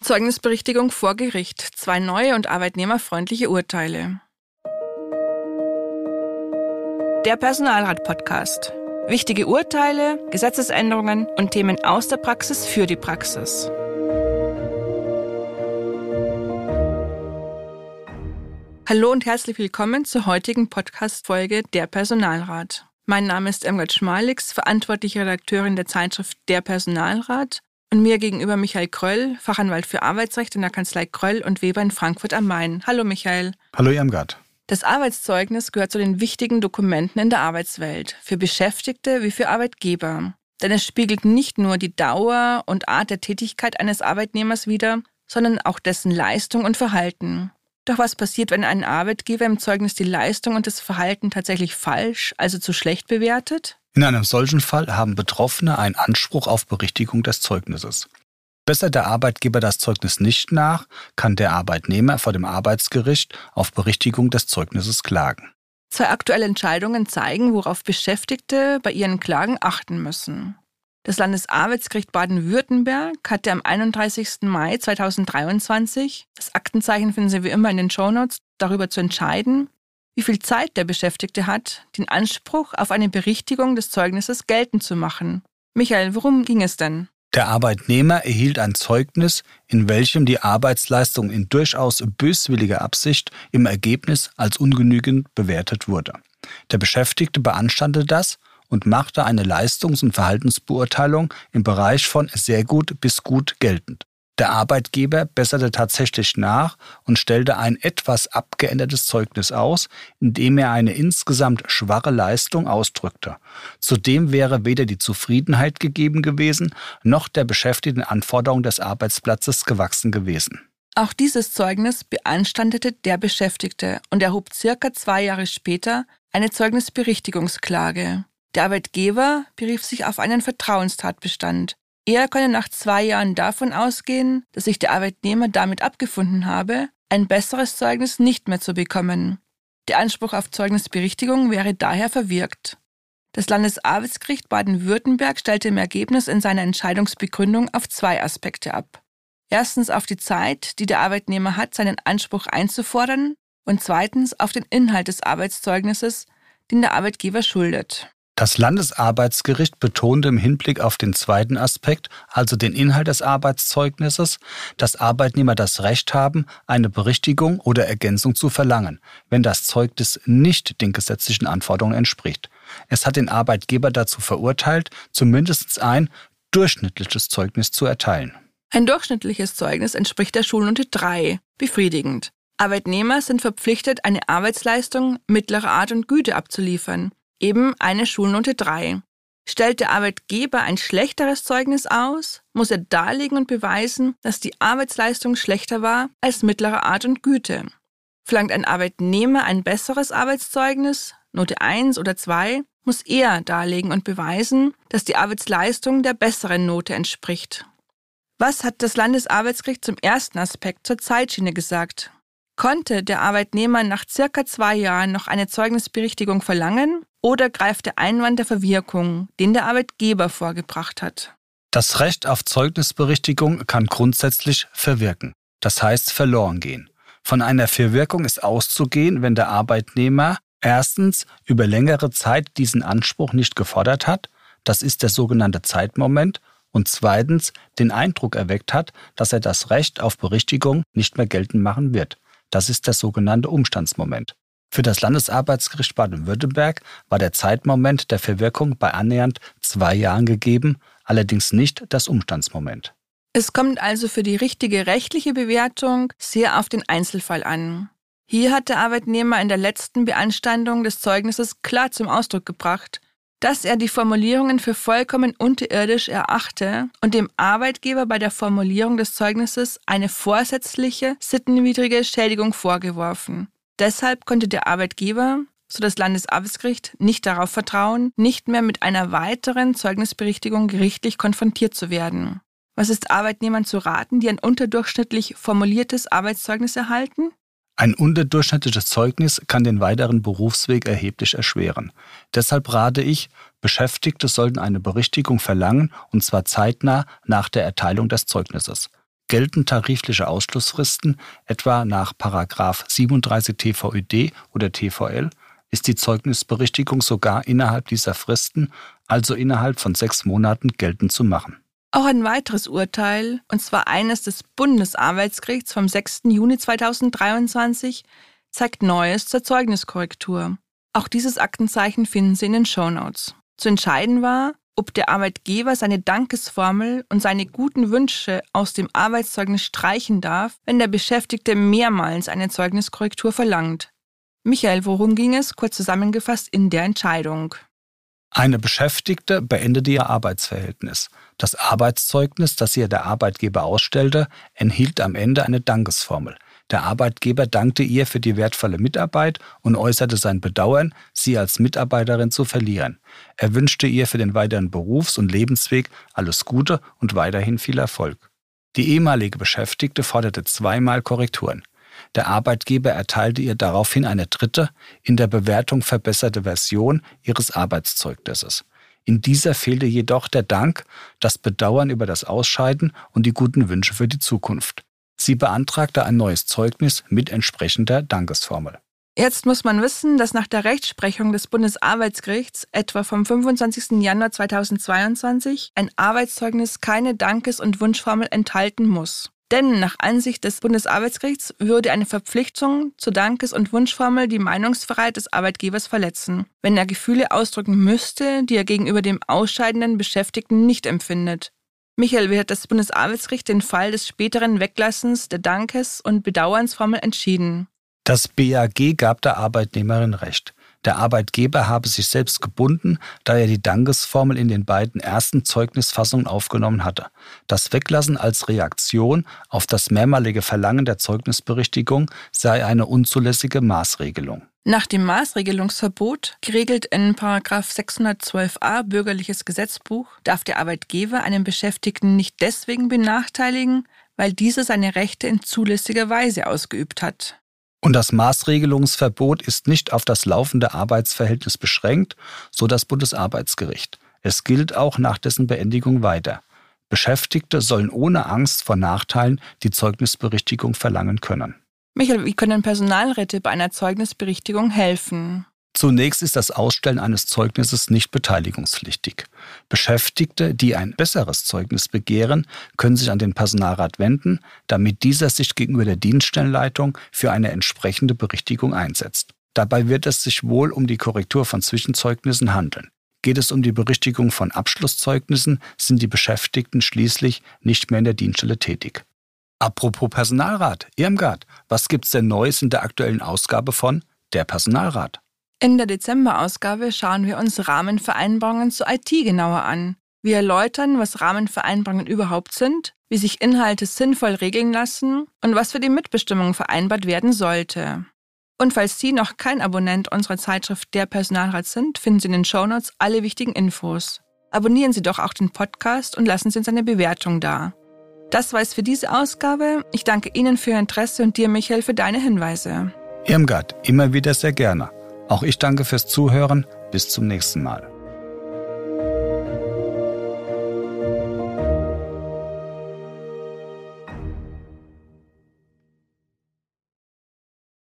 Zeugnisberichtigung vor Gericht. Zwei neue und arbeitnehmerfreundliche Urteile. Der Personalrat-Podcast. Wichtige Urteile, Gesetzesänderungen und Themen aus der Praxis für die Praxis. Hallo und herzlich willkommen zur heutigen Podcast-Folge Der Personalrat. Mein Name ist Emgard Schmalix, verantwortliche Redakteurin der Zeitschrift Der Personalrat und mir gegenüber Michael Kröll, Fachanwalt für Arbeitsrecht in der Kanzlei Kröll und Weber in Frankfurt am Main. Hallo Michael. Hallo Irmgard. Das Arbeitszeugnis gehört zu den wichtigen Dokumenten in der Arbeitswelt, für Beschäftigte wie für Arbeitgeber. Denn es spiegelt nicht nur die Dauer und Art der Tätigkeit eines Arbeitnehmers wider, sondern auch dessen Leistung und Verhalten. Doch was passiert, wenn ein Arbeitgeber im Zeugnis die Leistung und das Verhalten tatsächlich falsch, also zu schlecht bewertet? In einem solchen Fall haben Betroffene einen Anspruch auf Berichtigung des Zeugnisses. Bessert der Arbeitgeber das Zeugnis nicht nach, kann der Arbeitnehmer vor dem Arbeitsgericht auf Berichtigung des Zeugnisses klagen. Zwei aktuelle Entscheidungen zeigen, worauf Beschäftigte bei ihren Klagen achten müssen. Das Landesarbeitsgericht Baden-Württemberg hatte am 31. Mai 2023, das Aktenzeichen finden Sie wie immer in den Shownotes, darüber zu entscheiden, wie viel Zeit der Beschäftigte hat, den Anspruch auf eine Berichtigung des Zeugnisses geltend zu machen. Michael, worum ging es denn? Der Arbeitnehmer erhielt ein Zeugnis, in welchem die Arbeitsleistung in durchaus böswilliger Absicht im Ergebnis als ungenügend bewertet wurde. Der Beschäftigte beanstandete das und machte eine Leistungs- und Verhaltensbeurteilung im Bereich von sehr gut bis gut geltend. Der Arbeitgeber besserte tatsächlich nach und stellte ein etwas abgeändertes Zeugnis aus, indem er eine insgesamt schwache Leistung ausdrückte. Zudem wäre weder die Zufriedenheit gegeben gewesen, noch der beschäftigten Anforderungen des Arbeitsplatzes gewachsen gewesen. Auch dieses Zeugnis beanstandete der Beschäftigte und erhob circa zwei Jahre später eine Zeugnisberichtigungsklage. Der Arbeitgeber berief sich auf einen Vertrauenstatbestand, er könne nach zwei Jahren davon ausgehen, dass sich der Arbeitnehmer damit abgefunden habe, ein besseres Zeugnis nicht mehr zu bekommen. Der Anspruch auf Zeugnisberichtigung wäre daher verwirkt. Das Landesarbeitsgericht Baden-Württemberg stellte im Ergebnis in seiner Entscheidungsbegründung auf zwei Aspekte ab. Erstens auf die Zeit, die der Arbeitnehmer hat, seinen Anspruch einzufordern, und zweitens auf den Inhalt des Arbeitszeugnisses, den der Arbeitgeber schuldet. Das Landesarbeitsgericht betonte im Hinblick auf den zweiten Aspekt, also den Inhalt des Arbeitszeugnisses, dass Arbeitnehmer das Recht haben, eine Berichtigung oder Ergänzung zu verlangen, wenn das Zeugnis nicht den gesetzlichen Anforderungen entspricht. Es hat den Arbeitgeber dazu verurteilt, zumindest ein durchschnittliches Zeugnis zu erteilen. Ein durchschnittliches Zeugnis entspricht der Schulnote 3, befriedigend. Arbeitnehmer sind verpflichtet, eine Arbeitsleistung mittlerer Art und Güte abzuliefern eben eine Schulnote 3. Stellt der Arbeitgeber ein schlechteres Zeugnis aus, muss er darlegen und beweisen, dass die Arbeitsleistung schlechter war als mittlere Art und Güte. Verlangt ein Arbeitnehmer ein besseres Arbeitszeugnis, Note 1 oder 2, muss er darlegen und beweisen, dass die Arbeitsleistung der besseren Note entspricht. Was hat das Landesarbeitsgericht zum ersten Aspekt zur Zeitschiene gesagt? Konnte der Arbeitnehmer nach circa zwei Jahren noch eine Zeugnisberichtigung verlangen oder greift der Einwand der Verwirkung, den der Arbeitgeber vorgebracht hat? Das Recht auf Zeugnisberichtigung kann grundsätzlich verwirken, das heißt verloren gehen. Von einer Verwirkung ist auszugehen, wenn der Arbeitnehmer erstens über längere Zeit diesen Anspruch nicht gefordert hat, das ist der sogenannte Zeitmoment, und zweitens den Eindruck erweckt hat, dass er das Recht auf Berichtigung nicht mehr geltend machen wird. Das ist der sogenannte Umstandsmoment. Für das Landesarbeitsgericht Baden-Württemberg war der Zeitmoment der Verwirkung bei annähernd zwei Jahren gegeben, allerdings nicht das Umstandsmoment. Es kommt also für die richtige rechtliche Bewertung sehr auf den Einzelfall an. Hier hat der Arbeitnehmer in der letzten Beanstandung des Zeugnisses klar zum Ausdruck gebracht, dass er die Formulierungen für vollkommen unterirdisch erachte und dem Arbeitgeber bei der Formulierung des Zeugnisses eine vorsätzliche, sittenwidrige Schädigung vorgeworfen. Deshalb konnte der Arbeitgeber, so das Landesarbeitsgericht, nicht darauf vertrauen, nicht mehr mit einer weiteren Zeugnisberichtigung gerichtlich konfrontiert zu werden. Was ist Arbeitnehmern zu raten, die ein unterdurchschnittlich formuliertes Arbeitszeugnis erhalten? Ein unterdurchschnittliches Zeugnis kann den weiteren Berufsweg erheblich erschweren. Deshalb rate ich, Beschäftigte sollten eine Berichtigung verlangen, und zwar zeitnah nach der Erteilung des Zeugnisses. Gelten tarifliche Ausschlussfristen, etwa nach 37 TVÖD oder TVL, ist die Zeugnisberichtigung sogar innerhalb dieser Fristen, also innerhalb von sechs Monaten, geltend zu machen. Auch ein weiteres Urteil, und zwar eines des Bundesarbeitsgerichts vom 6. Juni 2023, zeigt Neues zur Zeugniskorrektur. Auch dieses Aktenzeichen finden Sie in den Shownotes. Zu entscheiden war, ob der Arbeitgeber seine Dankesformel und seine guten Wünsche aus dem Arbeitszeugnis streichen darf, wenn der Beschäftigte mehrmals eine Zeugniskorrektur verlangt. Michael, worum ging es kurz zusammengefasst in der Entscheidung? Eine Beschäftigte beendete ihr Arbeitsverhältnis. Das Arbeitszeugnis, das ihr der Arbeitgeber ausstellte, enthielt am Ende eine Dankesformel. Der Arbeitgeber dankte ihr für die wertvolle Mitarbeit und äußerte sein Bedauern, sie als Mitarbeiterin zu verlieren. Er wünschte ihr für den weiteren Berufs- und Lebensweg alles Gute und weiterhin viel Erfolg. Die ehemalige Beschäftigte forderte zweimal Korrekturen. Der Arbeitgeber erteilte ihr daraufhin eine dritte, in der Bewertung verbesserte Version ihres Arbeitszeugnisses. In dieser fehlte jedoch der Dank, das Bedauern über das Ausscheiden und die guten Wünsche für die Zukunft. Sie beantragte ein neues Zeugnis mit entsprechender Dankesformel. Jetzt muss man wissen, dass nach der Rechtsprechung des Bundesarbeitsgerichts etwa vom 25. Januar 2022 ein Arbeitszeugnis keine Dankes- und Wunschformel enthalten muss. Denn nach Ansicht des Bundesarbeitsgerichts würde eine Verpflichtung zur Dankes- und Wunschformel die Meinungsfreiheit des Arbeitgebers verletzen, wenn er Gefühle ausdrücken müsste, die er gegenüber dem ausscheidenden Beschäftigten nicht empfindet. Michael, wie hat das Bundesarbeitsgericht den Fall des späteren Weglassens der Dankes- und Bedauernsformel entschieden? Das BAG gab der Arbeitnehmerin Recht. Der Arbeitgeber habe sich selbst gebunden, da er die Dankesformel in den beiden ersten Zeugnisfassungen aufgenommen hatte. Das Weglassen als Reaktion auf das mehrmalige Verlangen der Zeugnisberichtigung sei eine unzulässige Maßregelung. Nach dem Maßregelungsverbot, geregelt in 612a Bürgerliches Gesetzbuch, darf der Arbeitgeber einen Beschäftigten nicht deswegen benachteiligen, weil dieser seine Rechte in zulässiger Weise ausgeübt hat. Und das Maßregelungsverbot ist nicht auf das laufende Arbeitsverhältnis beschränkt, so das Bundesarbeitsgericht. Es gilt auch nach dessen Beendigung weiter. Beschäftigte sollen ohne Angst vor Nachteilen die Zeugnisberichtigung verlangen können. Michael, wie können Personalräte bei einer Zeugnisberichtigung helfen? Zunächst ist das Ausstellen eines Zeugnisses nicht beteiligungspflichtig. Beschäftigte, die ein besseres Zeugnis begehren, können sich an den Personalrat wenden, damit dieser sich gegenüber der Dienststellenleitung für eine entsprechende Berichtigung einsetzt. Dabei wird es sich wohl um die Korrektur von Zwischenzeugnissen handeln. Geht es um die Berichtigung von Abschlusszeugnissen, sind die Beschäftigten schließlich nicht mehr in der Dienststelle tätig. Apropos Personalrat, Irmgard, was gibt's denn Neues in der aktuellen Ausgabe von Der Personalrat? In der Dezemberausgabe schauen wir uns Rahmenvereinbarungen zur IT genauer an. Wir erläutern, was Rahmenvereinbarungen überhaupt sind, wie sich Inhalte sinnvoll regeln lassen und was für die Mitbestimmung vereinbart werden sollte. Und falls Sie noch kein Abonnent unserer Zeitschrift Der Personalrat sind, finden Sie in den Shownotes alle wichtigen Infos. Abonnieren Sie doch auch den Podcast und lassen Sie uns eine Bewertung da. Das war es für diese Ausgabe. Ich danke Ihnen für Ihr Interesse und dir, Michael, für deine Hinweise. Irmgard, immer wieder sehr gerne. Auch ich danke fürs Zuhören. Bis zum nächsten Mal.